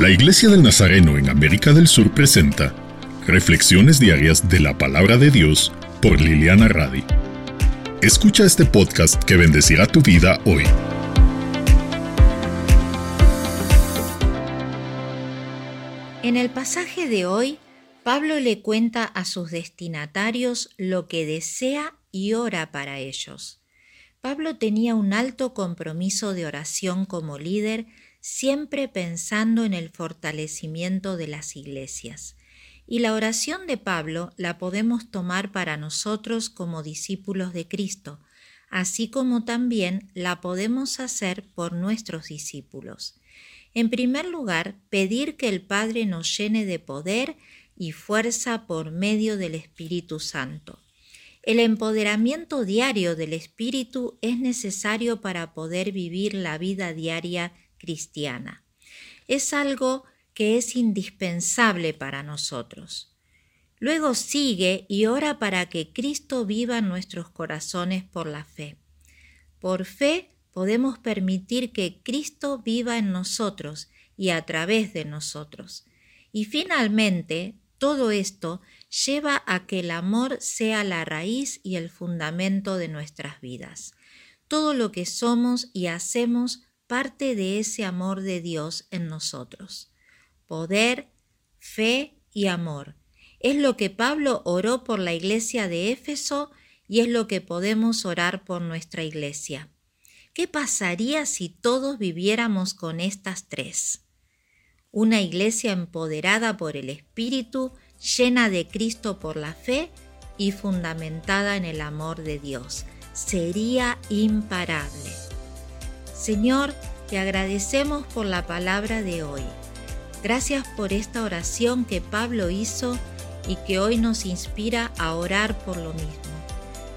La Iglesia del Nazareno en América del Sur presenta Reflexiones diarias de la palabra de Dios por Liliana Radi. Escucha este podcast que bendecirá tu vida hoy. En el pasaje de hoy, Pablo le cuenta a sus destinatarios lo que desea y ora para ellos. Pablo tenía un alto compromiso de oración como líder, siempre pensando en el fortalecimiento de las iglesias. Y la oración de Pablo la podemos tomar para nosotros como discípulos de Cristo, así como también la podemos hacer por nuestros discípulos. En primer lugar, pedir que el Padre nos llene de poder y fuerza por medio del Espíritu Santo. El empoderamiento diario del espíritu es necesario para poder vivir la vida diaria cristiana. Es algo que es indispensable para nosotros. Luego sigue y ora para que Cristo viva en nuestros corazones por la fe. Por fe podemos permitir que Cristo viva en nosotros y a través de nosotros. Y finalmente, todo esto lleva a que el amor sea la raíz y el fundamento de nuestras vidas. Todo lo que somos y hacemos parte de ese amor de Dios en nosotros. Poder, fe y amor. Es lo que Pablo oró por la iglesia de Éfeso y es lo que podemos orar por nuestra iglesia. ¿Qué pasaría si todos viviéramos con estas tres? una iglesia empoderada por el Espíritu, llena de Cristo por la fe y fundamentada en el amor de Dios. Sería imparable. Señor, te agradecemos por la palabra de hoy. Gracias por esta oración que Pablo hizo y que hoy nos inspira a orar por lo mismo.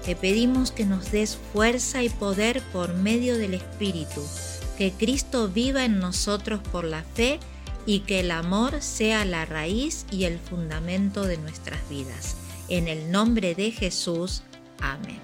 Te pedimos que nos des fuerza y poder por medio del Espíritu, que Cristo viva en nosotros por la fe y que el amor sea la raíz y el fundamento de nuestras vidas. En el nombre de Jesús. Amén.